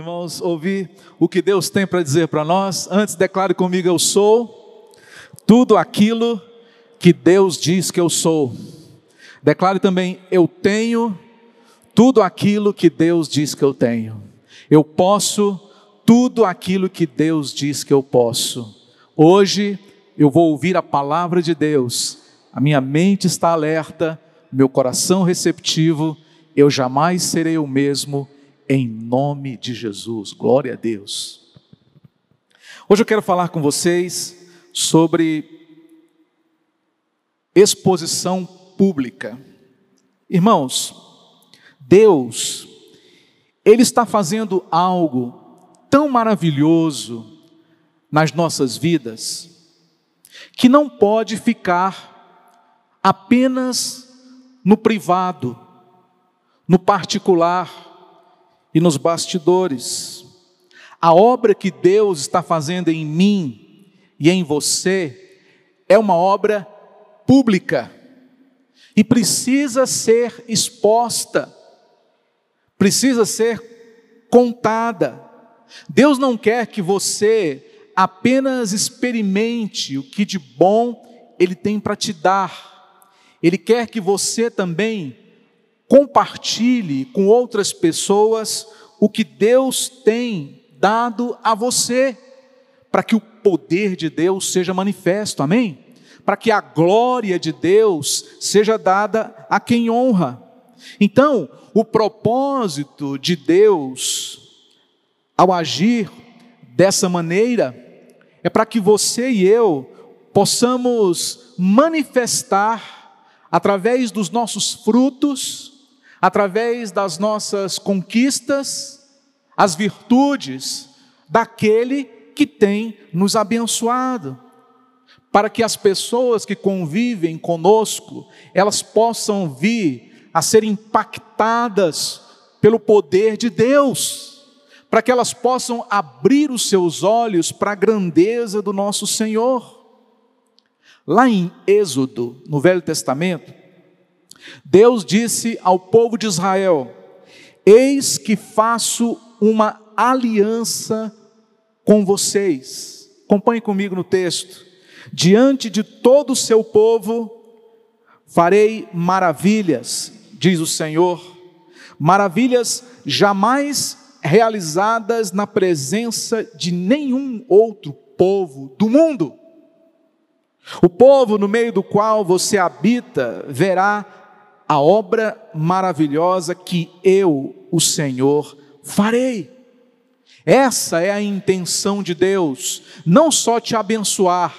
irmãos, ouvir o que Deus tem para dizer para nós. Antes, declare comigo: Eu sou tudo aquilo que Deus diz que eu sou. Declare também: Eu tenho tudo aquilo que Deus diz que eu tenho. Eu posso tudo aquilo que Deus diz que eu posso. Hoje eu vou ouvir a palavra de Deus, a minha mente está alerta, meu coração receptivo, eu jamais serei o mesmo em nome de Jesus. Glória a Deus. Hoje eu quero falar com vocês sobre exposição pública. Irmãos, Deus, Ele está fazendo algo tão maravilhoso nas nossas vidas, que não pode ficar apenas no privado, no particular, e nos bastidores. A obra que Deus está fazendo em mim e em você é uma obra pública e precisa ser exposta, precisa ser contada. Deus não quer que você apenas experimente o que de bom Ele tem para te dar, Ele quer que você também compartilhe com outras pessoas o que Deus tem dado a você, para que o poder de Deus seja manifesto, amém? Para que a glória de Deus seja dada a quem honra. Então, o propósito de Deus ao agir dessa maneira é para que você e eu possamos manifestar através dos nossos frutos através das nossas conquistas, as virtudes daquele que tem nos abençoado, para que as pessoas que convivem conosco, elas possam vir a ser impactadas pelo poder de Deus, para que elas possam abrir os seus olhos para a grandeza do nosso Senhor. Lá em Êxodo, no Velho Testamento, Deus disse ao povo de Israel: Eis que faço uma aliança com vocês. Acompanhe comigo no texto. Diante de todo o seu povo farei maravilhas, diz o Senhor, maravilhas jamais realizadas na presença de nenhum outro povo do mundo. O povo no meio do qual você habita verá a obra maravilhosa que eu, o Senhor, farei. Essa é a intenção de Deus, não só te abençoar,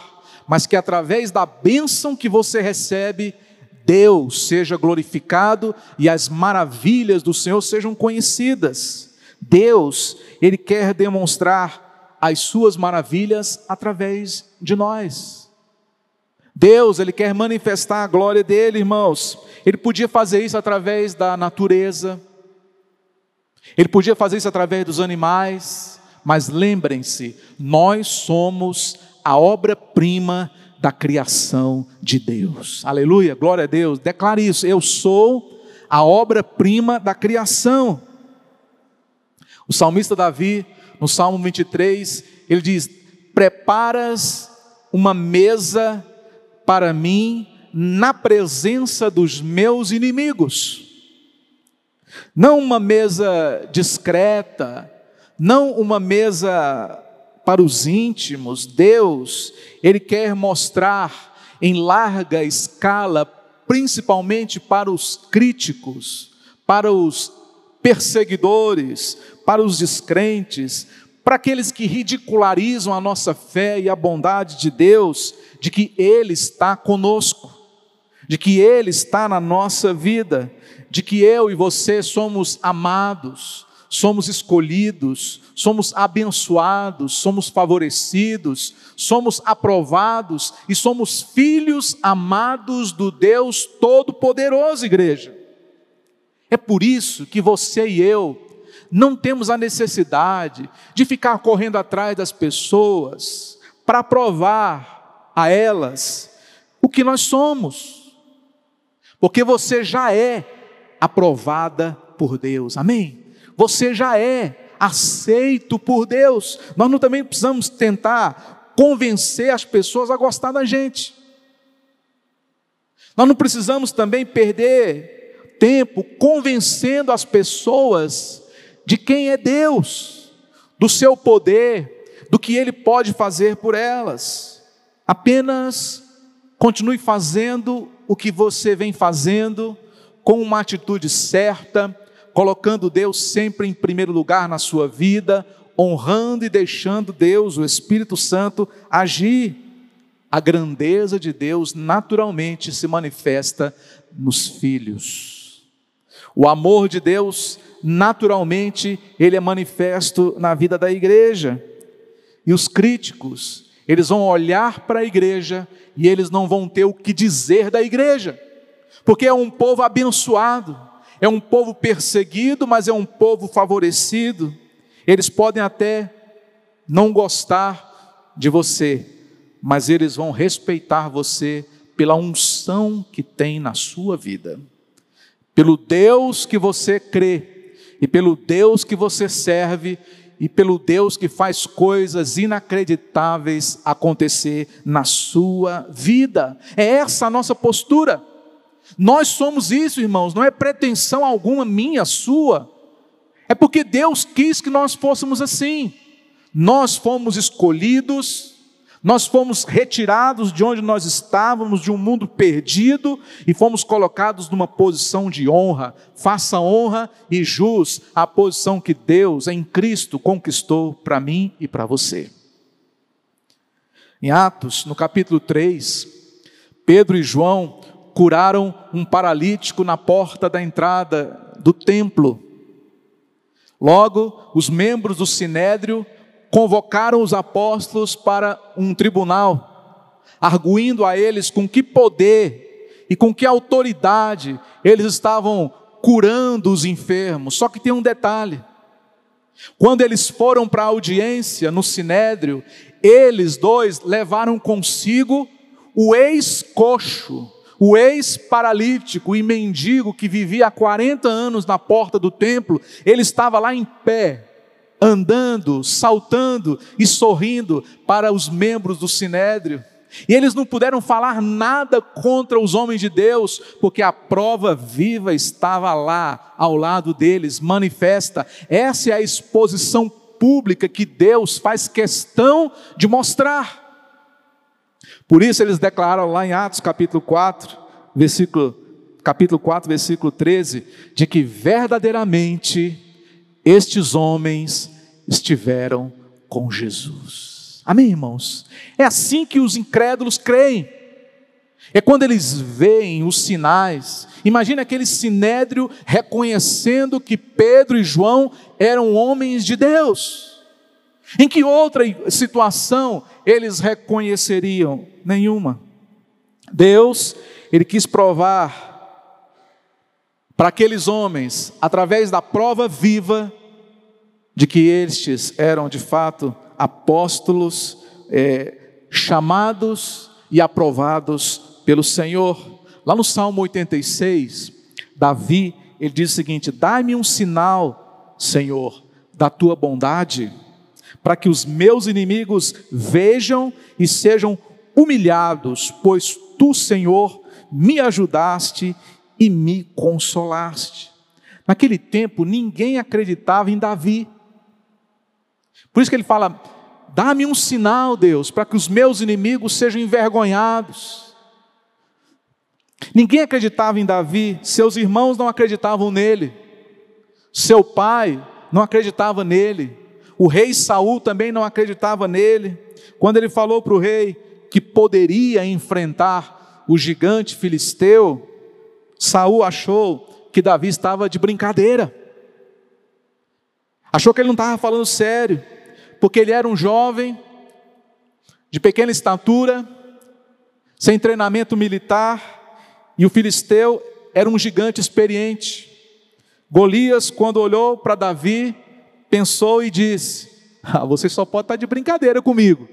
mas que através da bênção que você recebe, Deus seja glorificado e as maravilhas do Senhor sejam conhecidas. Deus, Ele quer demonstrar as suas maravilhas através de nós. Deus, Ele quer manifestar a glória dele, irmãos. Ele podia fazer isso através da natureza, ele podia fazer isso através dos animais, mas lembrem-se, nós somos a obra-prima da criação de Deus. Aleluia, glória a Deus. Declare isso, eu sou a obra-prima da criação. O salmista Davi, no Salmo 23, ele diz: Preparas uma mesa para mim na presença dos meus inimigos. Não uma mesa discreta, não uma mesa para os íntimos. Deus, Ele quer mostrar em larga escala, principalmente para os críticos, para os perseguidores, para os descrentes, para aqueles que ridicularizam a nossa fé e a bondade de Deus, de que Ele está conosco, de que Ele está na nossa vida, de que eu e você somos amados, somos escolhidos, somos abençoados, somos favorecidos, somos aprovados e somos filhos amados do Deus Todo-Poderoso, igreja. É por isso que você e eu não temos a necessidade de ficar correndo atrás das pessoas para provar a elas o que nós somos, porque você já é aprovada por Deus, amém? Você já é aceito por Deus. Nós não também precisamos tentar convencer as pessoas a gostar da gente. Nós não precisamos também perder tempo convencendo as pessoas de quem é Deus, do seu poder, do que Ele pode fazer por elas. Apenas continue fazendo o que você vem fazendo, com uma atitude certa, colocando Deus sempre em primeiro lugar na sua vida, honrando e deixando Deus, o Espírito Santo, agir. A grandeza de Deus naturalmente se manifesta nos filhos. O amor de Deus, naturalmente, ele é manifesto na vida da igreja. E os críticos, eles vão olhar para a igreja e eles não vão ter o que dizer da igreja, porque é um povo abençoado, é um povo perseguido, mas é um povo favorecido. Eles podem até não gostar de você, mas eles vão respeitar você pela unção que tem na sua vida, pelo Deus que você crê e pelo Deus que você serve e pelo Deus que faz coisas inacreditáveis acontecer na sua vida. É essa a nossa postura. Nós somos isso, irmãos, não é pretensão alguma minha, sua. É porque Deus quis que nós fôssemos assim. Nós fomos escolhidos nós fomos retirados de onde nós estávamos, de um mundo perdido, e fomos colocados numa posição de honra. Faça honra e jus à posição que Deus em Cristo conquistou para mim e para você. Em Atos, no capítulo 3, Pedro e João curaram um paralítico na porta da entrada do templo. Logo, os membros do sinédrio convocaram os apóstolos para um tribunal, arguindo a eles com que poder e com que autoridade eles estavam curando os enfermos. Só que tem um detalhe: quando eles foram para a audiência no sinédrio, eles dois levaram consigo o ex-coxo, o ex-paralítico e mendigo que vivia há 40 anos na porta do templo, ele estava lá em pé, andando, saltando e sorrindo para os membros do sinédrio. E eles não puderam falar nada contra os homens de Deus, porque a prova viva estava lá, ao lado deles, manifesta. Essa é a exposição pública que Deus faz questão de mostrar. Por isso eles declararam lá em Atos capítulo 4, versículo, capítulo 4, versículo 13, de que verdadeiramente estes homens estiveram com Jesus. Amém, irmãos? É assim que os incrédulos creem. É quando eles veem os sinais. Imagina aquele sinédrio reconhecendo que Pedro e João eram homens de Deus. Em que outra situação eles reconheceriam? Nenhuma. Deus, ele quis provar para aqueles homens, através da prova viva, de que estes eram de fato apóstolos é, chamados e aprovados pelo Senhor. Lá no Salmo 86, Davi, ele diz o seguinte: Dai-me um sinal, Senhor, da tua bondade, para que os meus inimigos vejam e sejam humilhados, pois tu, Senhor, me ajudaste e me consolaste. Naquele tempo, ninguém acreditava em Davi. Por isso que ele fala: dá-me um sinal, Deus, para que os meus inimigos sejam envergonhados. Ninguém acreditava em Davi, seus irmãos não acreditavam nele, seu pai não acreditava nele, o rei Saul também não acreditava nele. Quando ele falou para o rei que poderia enfrentar o gigante filisteu, Saul achou que Davi estava de brincadeira. Achou que ele não estava falando sério, porque ele era um jovem, de pequena estatura, sem treinamento militar, e o filisteu era um gigante experiente. Golias, quando olhou para Davi, pensou e disse: ah, Você só pode estar de brincadeira comigo.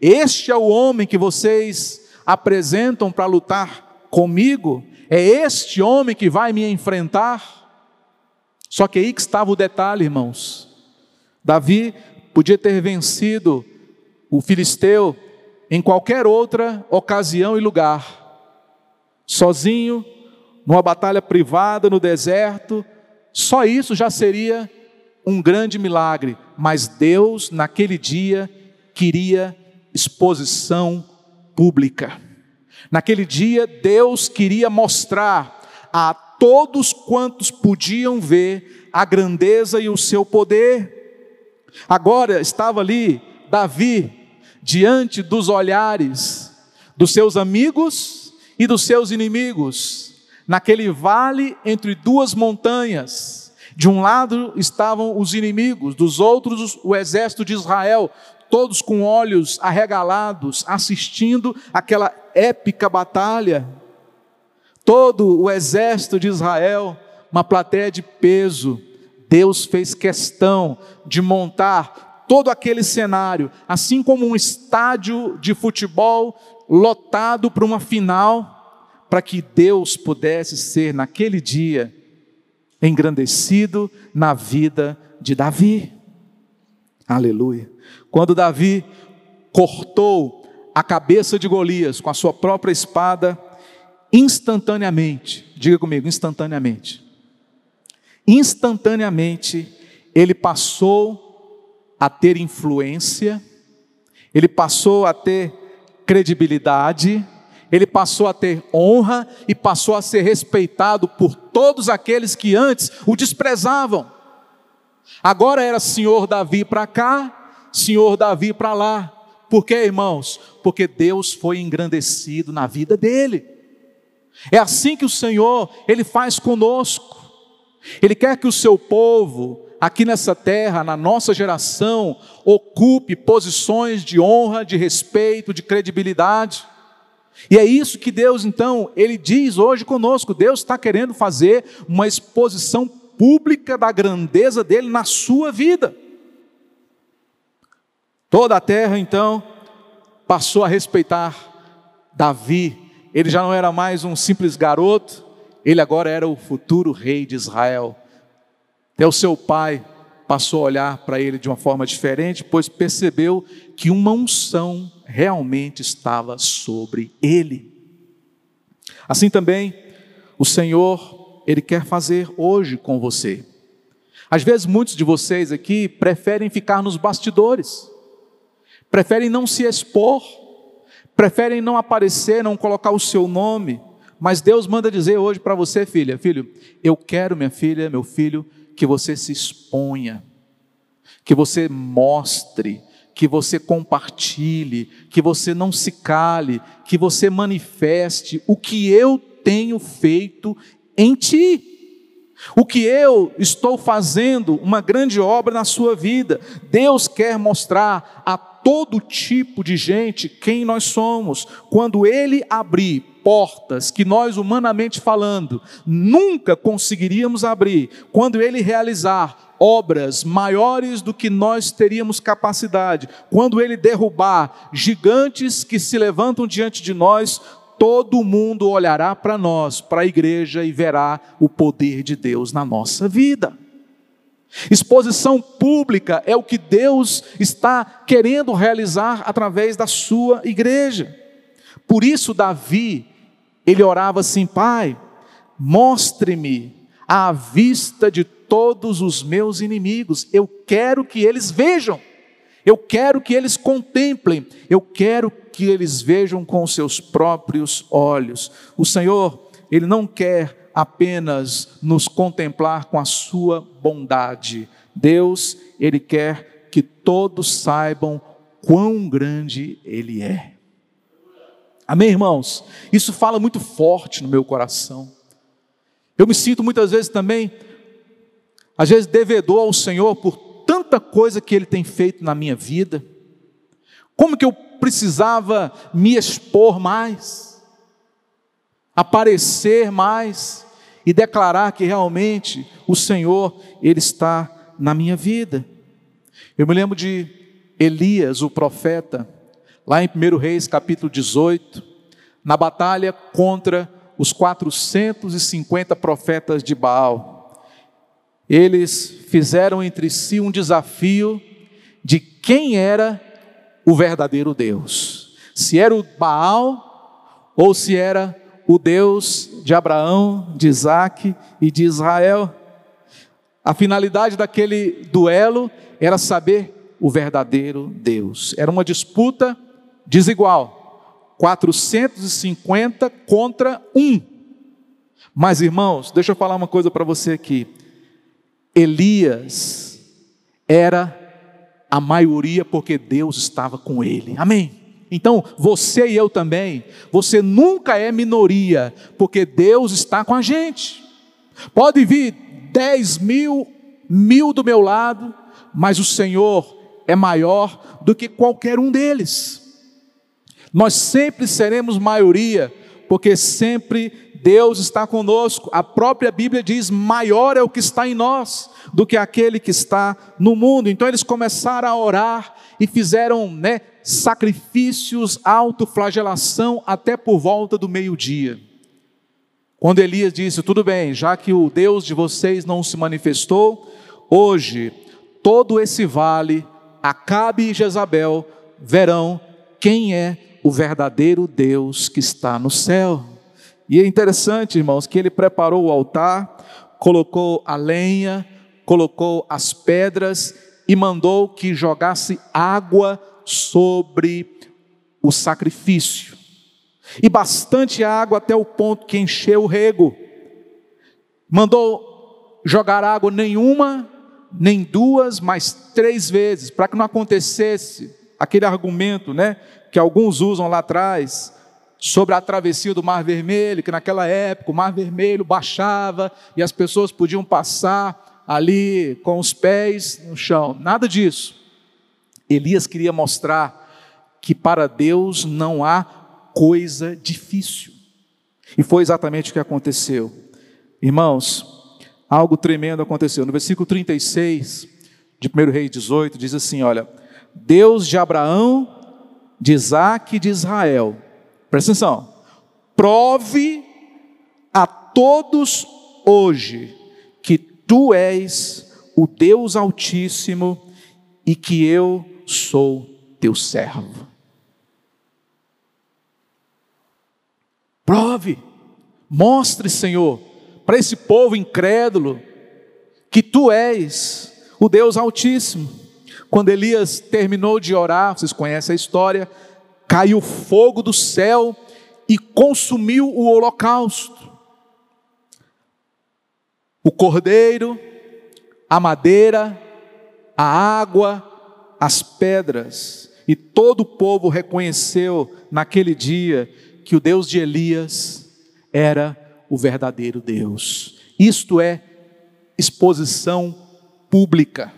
Este é o homem que vocês apresentam para lutar comigo? É este homem que vai me enfrentar? Só que aí que estava o detalhe, irmãos. Davi podia ter vencido o filisteu em qualquer outra ocasião e lugar, sozinho, numa batalha privada no deserto, só isso já seria um grande milagre, mas Deus, naquele dia, queria exposição pública. Naquele dia, Deus queria mostrar a todos quantos podiam ver a grandeza e o seu poder. Agora estava ali Davi, diante dos olhares dos seus amigos e dos seus inimigos, naquele vale entre duas montanhas. De um lado estavam os inimigos, dos outros o exército de Israel, todos com olhos arregalados, assistindo aquela épica batalha. Todo o exército de Israel, uma plateia de peso. Deus fez questão de montar todo aquele cenário, assim como um estádio de futebol lotado para uma final, para que Deus pudesse ser naquele dia engrandecido na vida de Davi. Aleluia. Quando Davi cortou a cabeça de Golias com a sua própria espada, instantaneamente, diga comigo, instantaneamente, instantaneamente, ele passou a ter influência, ele passou a ter credibilidade, ele passou a ter honra e passou a ser respeitado por todos aqueles que antes o desprezavam. Agora era Senhor Davi para cá, Senhor Davi para lá. Por quê, irmãos? Porque Deus foi engrandecido na vida dele. É assim que o Senhor, ele faz conosco. Ele quer que o seu povo, aqui nessa terra, na nossa geração, ocupe posições de honra, de respeito, de credibilidade. E é isso que Deus, então, ele diz hoje conosco. Deus está querendo fazer uma exposição pública da grandeza dele na sua vida. Toda a terra então passou a respeitar Davi. Ele já não era mais um simples garoto, ele agora era o futuro rei de Israel. Até o seu pai passou a olhar para ele de uma forma diferente, pois percebeu que uma unção realmente estava sobre ele. Assim também, o Senhor, ele quer fazer hoje com você. Às vezes, muitos de vocês aqui preferem ficar nos bastidores preferem não se expor, preferem não aparecer, não colocar o seu nome, mas Deus manda dizer hoje para você, filha, filho, eu quero, minha filha, meu filho, que você se exponha, que você mostre, que você compartilhe, que você não se cale, que você manifeste o que eu tenho feito em ti. O que eu estou fazendo, uma grande obra na sua vida. Deus quer mostrar a todo tipo de gente quem nós somos. Quando Ele abrir portas que nós, humanamente falando, nunca conseguiríamos abrir, quando Ele realizar obras maiores do que nós teríamos capacidade, quando Ele derrubar gigantes que se levantam diante de nós, todo mundo olhará para nós, para a igreja, e verá o poder de Deus na nossa vida. Exposição pública é o que Deus está querendo realizar através da sua igreja. Por isso, Davi, ele orava assim: Pai, mostre-me à vista de todos os meus inimigos, eu quero que eles vejam, eu quero que eles contemplem, eu quero que eles vejam com seus próprios olhos. O Senhor, Ele não quer apenas nos contemplar com a sua bondade. Deus, Ele quer que todos saibam quão grande Ele é. Amém, irmãos? Isso fala muito forte no meu coração. Eu me sinto muitas vezes também, às vezes, devedor ao Senhor por tanta coisa que Ele tem feito na minha vida. Como que eu precisava me expor mais? Aparecer mais e declarar que realmente o Senhor, Ele está na minha vida. Eu me lembro de Elias, o profeta, lá em 1 Reis capítulo 18, na batalha contra os 450 profetas de Baal. eles fizeram entre si um desafio de quem era o verdadeiro Deus. Se era o Baal ou se era o Deus de Abraão, de Isaac e de Israel. A finalidade daquele duelo era saber o verdadeiro Deus. Era uma disputa desigual. 450 contra 1. Mas irmãos, deixa eu falar uma coisa para você aqui. Elias era a maioria porque Deus estava com ele. Amém. Então, você e eu também, você nunca é minoria, porque Deus está com a gente. Pode vir dez mil, mil do meu lado, mas o Senhor é maior do que qualquer um deles. Nós sempre seremos maioria, porque sempre Deus está conosco. A própria Bíblia diz: maior é o que está em nós do que aquele que está no mundo. Então eles começaram a orar e fizeram né, sacrifícios, autoflagelação até por volta do meio-dia. Quando Elias disse: Tudo bem, já que o Deus de vocês não se manifestou, hoje todo esse vale, Acabe e Jezabel, verão quem é o verdadeiro Deus que está no céu. E é interessante, irmãos, que ele preparou o altar, colocou a lenha, colocou as pedras e mandou que jogasse água sobre o sacrifício e bastante água até o ponto que encheu o rego. Mandou jogar água nenhuma, nem duas, mas três vezes, para que não acontecesse aquele argumento, né, que alguns usam lá atrás, sobre a travessia do Mar Vermelho, que naquela época o Mar Vermelho baixava e as pessoas podiam passar ali com os pés no chão. Nada disso. Elias queria mostrar que para Deus não há coisa difícil. E foi exatamente o que aconteceu. Irmãos, algo tremendo aconteceu. No versículo 36 de 1 Rei 18, diz assim: Olha, Deus de Abraão, de Isaac e de Israel, presta atenção, prove a todos hoje que tu és o Deus Altíssimo e que eu sou teu servo. Prove, mostre, Senhor, para esse povo incrédulo, que tu és o Deus Altíssimo. Quando Elias terminou de orar, vocês conhecem a história, caiu fogo do céu e consumiu o holocausto. O cordeiro, a madeira, a água, as pedras, e todo o povo reconheceu naquele dia que o Deus de Elias era o verdadeiro Deus. Isto é exposição pública.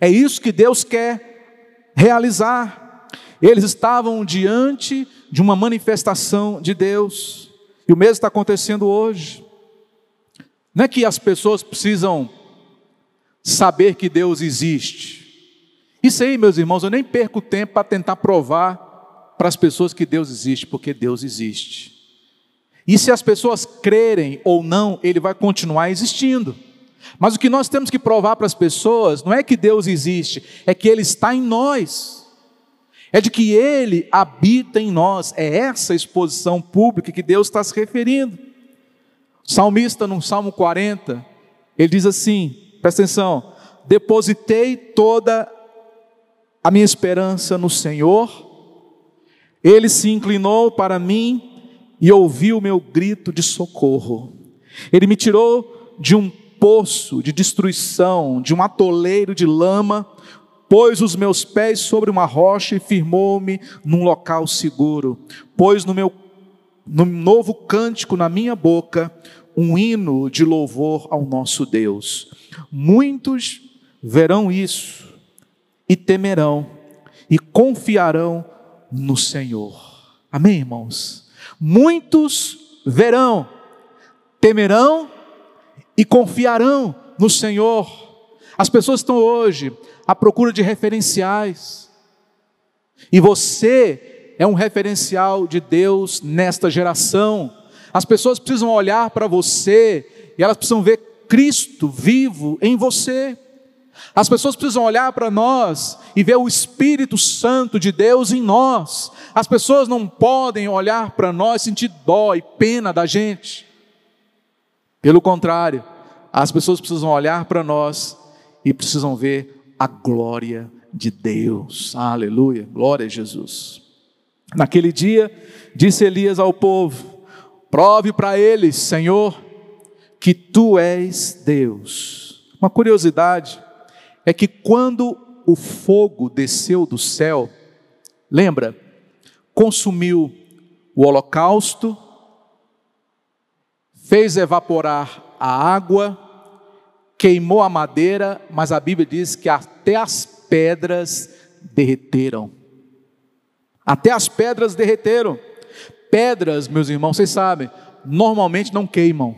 É isso que Deus quer realizar. Eles estavam diante de uma manifestação de Deus, e o mesmo está acontecendo hoje. Não é que as pessoas precisam saber que Deus existe. Isso aí, meus irmãos, eu nem perco tempo para tentar provar para as pessoas que Deus existe, porque Deus existe. E se as pessoas crerem ou não, ele vai continuar existindo. Mas o que nós temos que provar para as pessoas não é que Deus existe, é que Ele está em nós. É de que Ele habita em nós. É essa exposição pública que Deus está se referindo. O salmista, no Salmo 40, ele diz assim: presta atenção, depositei toda a minha esperança no Senhor ele se inclinou para mim e ouviu o meu grito de socorro. Ele me tirou de um poço de destruição, de um atoleiro de lama, pôs os meus pés sobre uma rocha e firmou-me num local seguro. Pôs no meu no novo cântico na minha boca um hino de louvor ao nosso Deus. Muitos verão isso e temerão e confiarão no Senhor. Amém, irmãos? Muitos verão, temerão e confiarão no Senhor. As pessoas estão hoje à procura de referenciais. E você é um referencial de Deus nesta geração. As pessoas precisam olhar para você e elas precisam ver Cristo vivo em você. As pessoas precisam olhar para nós e ver o Espírito Santo de Deus em nós. As pessoas não podem olhar para nós e sentir dó e pena da gente. Pelo contrário, as pessoas precisam olhar para nós e precisam ver a glória de Deus. Aleluia, glória a Jesus. Naquele dia, disse Elias ao povo: Prove para eles, Senhor, que tu és Deus. Uma curiosidade é que quando o fogo desceu do céu, lembra, consumiu o holocausto, fez evaporar a água, queimou a madeira, mas a Bíblia diz que até as pedras derreteram. Até as pedras derreteram. Pedras, meus irmãos, vocês sabem, normalmente não queimam.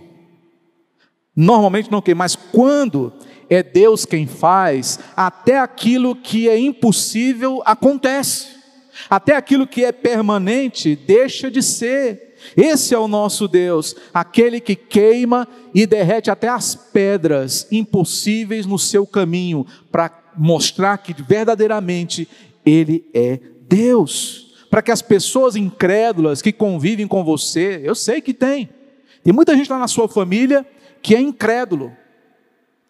Normalmente não queimam, mas quando é Deus quem faz, até aquilo que é impossível acontece. Até aquilo que é permanente deixa de ser. Esse é o nosso Deus, aquele que queima e derrete até as pedras impossíveis no seu caminho, para mostrar que verdadeiramente Ele é Deus. Para que as pessoas incrédulas que convivem com você, eu sei que tem, tem muita gente lá na sua família que é incrédulo.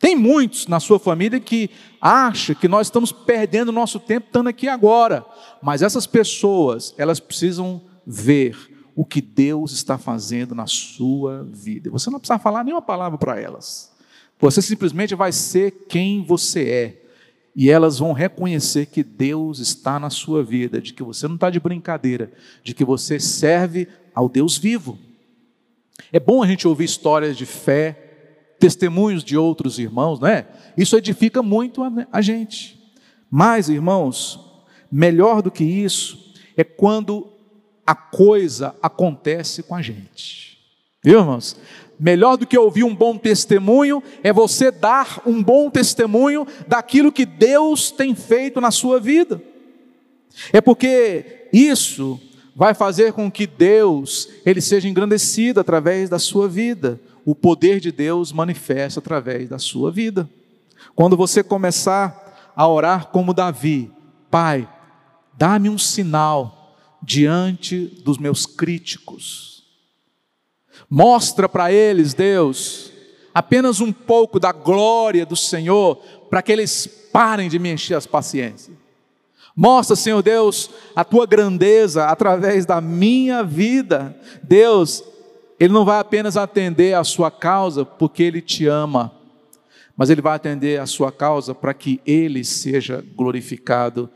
Tem muitos na sua família que acha que nós estamos perdendo nosso tempo estando aqui agora. Mas essas pessoas, elas precisam ver o que Deus está fazendo na sua vida. Você não precisa falar nenhuma palavra para elas. Você simplesmente vai ser quem você é. E elas vão reconhecer que Deus está na sua vida, de que você não está de brincadeira, de que você serve ao Deus vivo. É bom a gente ouvir histórias de fé, testemunhos de outros irmãos, não é? Isso edifica muito a gente. Mas, irmãos, melhor do que isso é quando a coisa acontece com a gente. Viu, irmãos? Melhor do que ouvir um bom testemunho é você dar um bom testemunho daquilo que Deus tem feito na sua vida. É porque isso vai fazer com que Deus ele seja engrandecido através da sua vida. O poder de Deus manifesta através da sua vida. Quando você começar a orar como Davi, Pai, dá-me um sinal diante dos meus críticos Mostra para eles, Deus, apenas um pouco da glória do Senhor, para que eles parem de me encher as paciências. Mostra, Senhor Deus, a tua grandeza através da minha vida. Deus, Ele não vai apenas atender a sua causa porque Ele te ama, mas Ele vai atender a sua causa para que Ele seja glorificado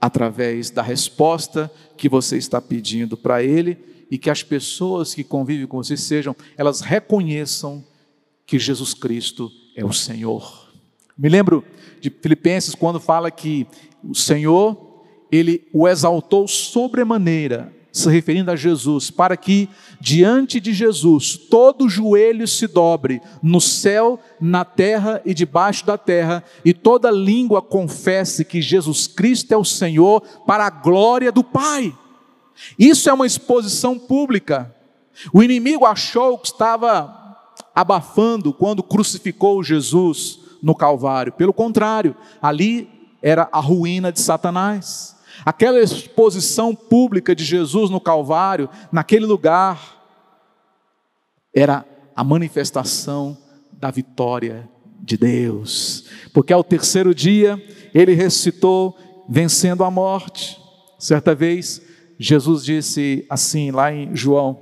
através da resposta que você está pedindo para Ele e que as pessoas que convivem com você sejam, elas reconheçam que Jesus Cristo é o Senhor. Me lembro de Filipenses quando fala que o Senhor, ele o exaltou sobremaneira, se referindo a Jesus, para que diante de Jesus todo joelho se dobre, no céu, na terra e debaixo da terra, e toda língua confesse que Jesus Cristo é o Senhor, para a glória do Pai. Isso é uma exposição pública. O inimigo achou que estava abafando quando crucificou Jesus no Calvário. Pelo contrário, ali era a ruína de Satanás. Aquela exposição pública de Jesus no Calvário, naquele lugar, era a manifestação da vitória de Deus. Porque ao terceiro dia, ele ressuscitou, vencendo a morte. Certa vez, Jesus disse assim, lá em João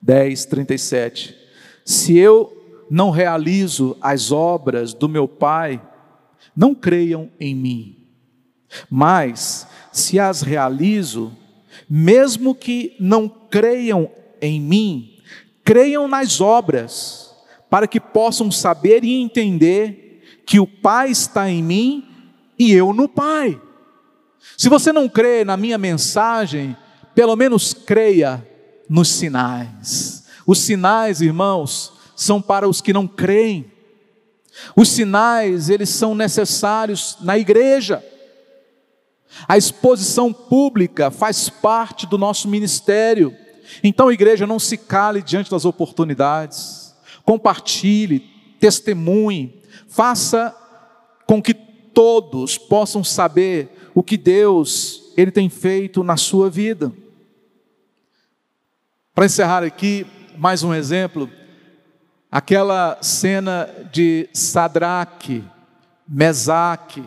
10, 37: Se eu não realizo as obras do meu Pai, não creiam em mim. Mas, se as realizo, mesmo que não creiam em mim, creiam nas obras, para que possam saber e entender que o Pai está em mim e eu no Pai. Se você não crê na minha mensagem, pelo menos creia nos sinais. Os sinais, irmãos, são para os que não creem. Os sinais, eles são necessários na igreja. A exposição pública faz parte do nosso ministério. Então, igreja, não se cale diante das oportunidades. Compartilhe, testemunhe, faça com que todos possam saber o que Deus ele tem feito na sua vida. Para encerrar aqui, mais um exemplo, aquela cena de Sadraque, Mesaque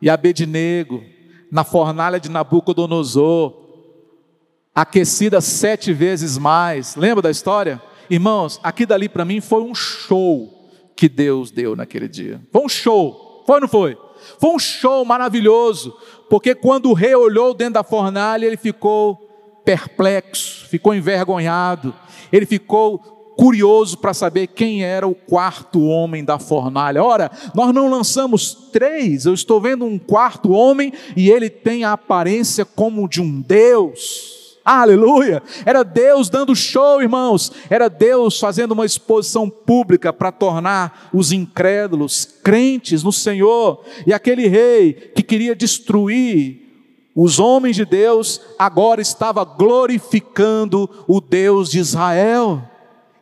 e Abednego na fornalha de Nabucodonosor, aquecida sete vezes mais. Lembra da história? Irmãos, aqui dali para mim foi um show que Deus deu naquele dia. Foi um show. Foi ou não foi? Foi um show maravilhoso, porque quando o rei olhou dentro da fornalha, ele ficou perplexo, ficou envergonhado, ele ficou curioso para saber quem era o quarto homem da fornalha. Ora, nós não lançamos três, eu estou vendo um quarto homem e ele tem a aparência como de um Deus. Aleluia! Era Deus dando show, irmãos. Era Deus fazendo uma exposição pública para tornar os incrédulos crentes no Senhor. E aquele rei que queria destruir os homens de Deus, agora estava glorificando o Deus de Israel.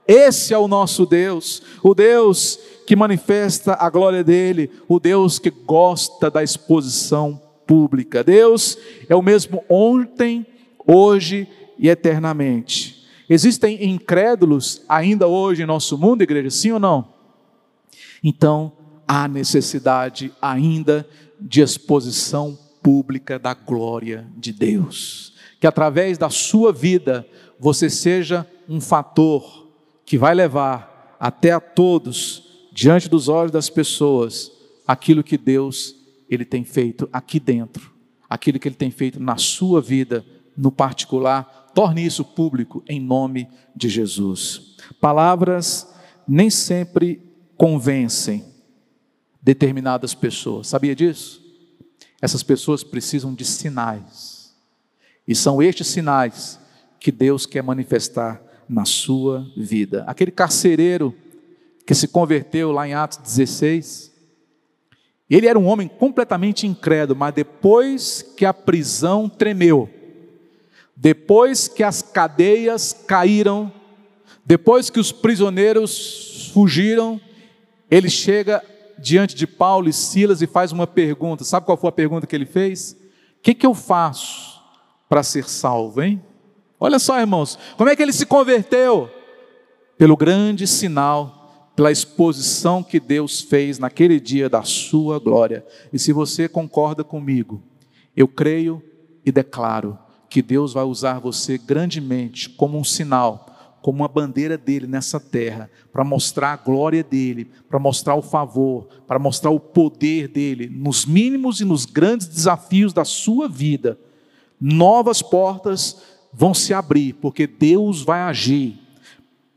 Esse é o nosso Deus, o Deus que manifesta a glória dele, o Deus que gosta da exposição pública. Deus é o mesmo ontem, hoje e eternamente. Existem incrédulos ainda hoje em nosso mundo, igreja, sim ou não? Então, há necessidade ainda de exposição pública da glória de Deus. Que através da sua vida você seja um fator que vai levar até a todos, diante dos olhos das pessoas, aquilo que Deus ele tem feito aqui dentro, aquilo que ele tem feito na sua vida no particular, torne isso público em nome de Jesus. Palavras nem sempre convencem determinadas pessoas. Sabia disso? Essas pessoas precisam de sinais. E são estes sinais que Deus quer manifestar na sua vida. Aquele carcereiro que se converteu lá em Atos 16, ele era um homem completamente incrédulo, mas depois que a prisão tremeu, depois que as cadeias caíram, depois que os prisioneiros fugiram, ele chega diante de Paulo e Silas e faz uma pergunta. Sabe qual foi a pergunta que ele fez? O que, que eu faço para ser salvo, hein? Olha só, irmãos, como é que ele se converteu? Pelo grande sinal, pela exposição que Deus fez naquele dia da sua glória. E se você concorda comigo, eu creio e declaro que Deus vai usar você grandemente como um sinal, como uma bandeira dele nessa terra, para mostrar a glória dele, para mostrar o favor, para mostrar o poder dele nos mínimos e nos grandes desafios da sua vida. Novas portas vão se abrir, porque Deus vai agir.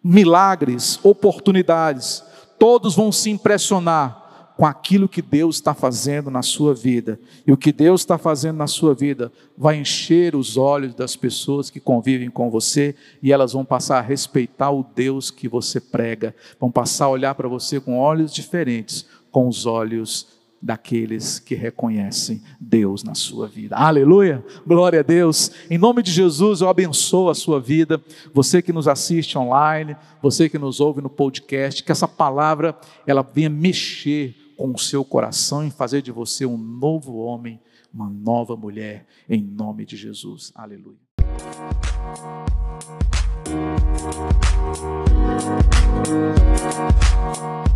Milagres, oportunidades, todos vão se impressionar com aquilo que Deus está fazendo na sua vida. E o que Deus está fazendo na sua vida vai encher os olhos das pessoas que convivem com você e elas vão passar a respeitar o Deus que você prega, vão passar a olhar para você com olhos diferentes, com os olhos daqueles que reconhecem Deus na sua vida. Aleluia! Glória a Deus! Em nome de Jesus, eu abençoo a sua vida. Você que nos assiste online, você que nos ouve no podcast, que essa palavra ela venha mexer com o seu coração e fazer de você um novo homem, uma nova mulher, em nome de Jesus. Aleluia. Música